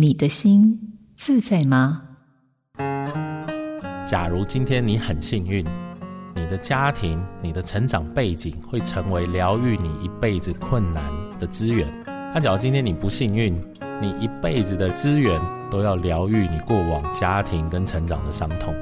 你的心自在吗？假如今天你很幸运，你的家庭、你的成长背景会成为疗愈你一辈子困难的资源。那假如今天你不幸运，你一辈子的资源都要疗愈你过往家庭跟成长的伤痛，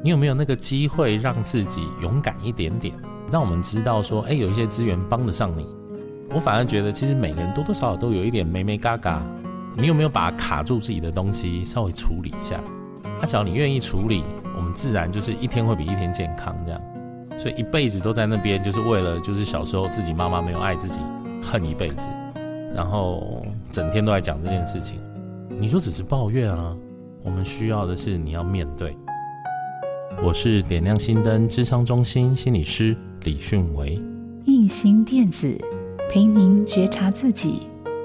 你有没有那个机会让自己勇敢一点点，让我们知道说，哎，有一些资源帮得上你？我反而觉得，其实每个人多多少少都有一点眉眉嘎嘎。你有没有把卡住自己的东西稍微处理一下？那只要你愿意处理，我们自然就是一天会比一天健康这样。所以一辈子都在那边，就是为了就是小时候自己妈妈没有爱自己，恨一辈子，然后整天都在讲这件事情，你就只是抱怨啊。我们需要的是你要面对。我是点亮心灯智商中心心理师李迅维，印心电子陪您觉察自己。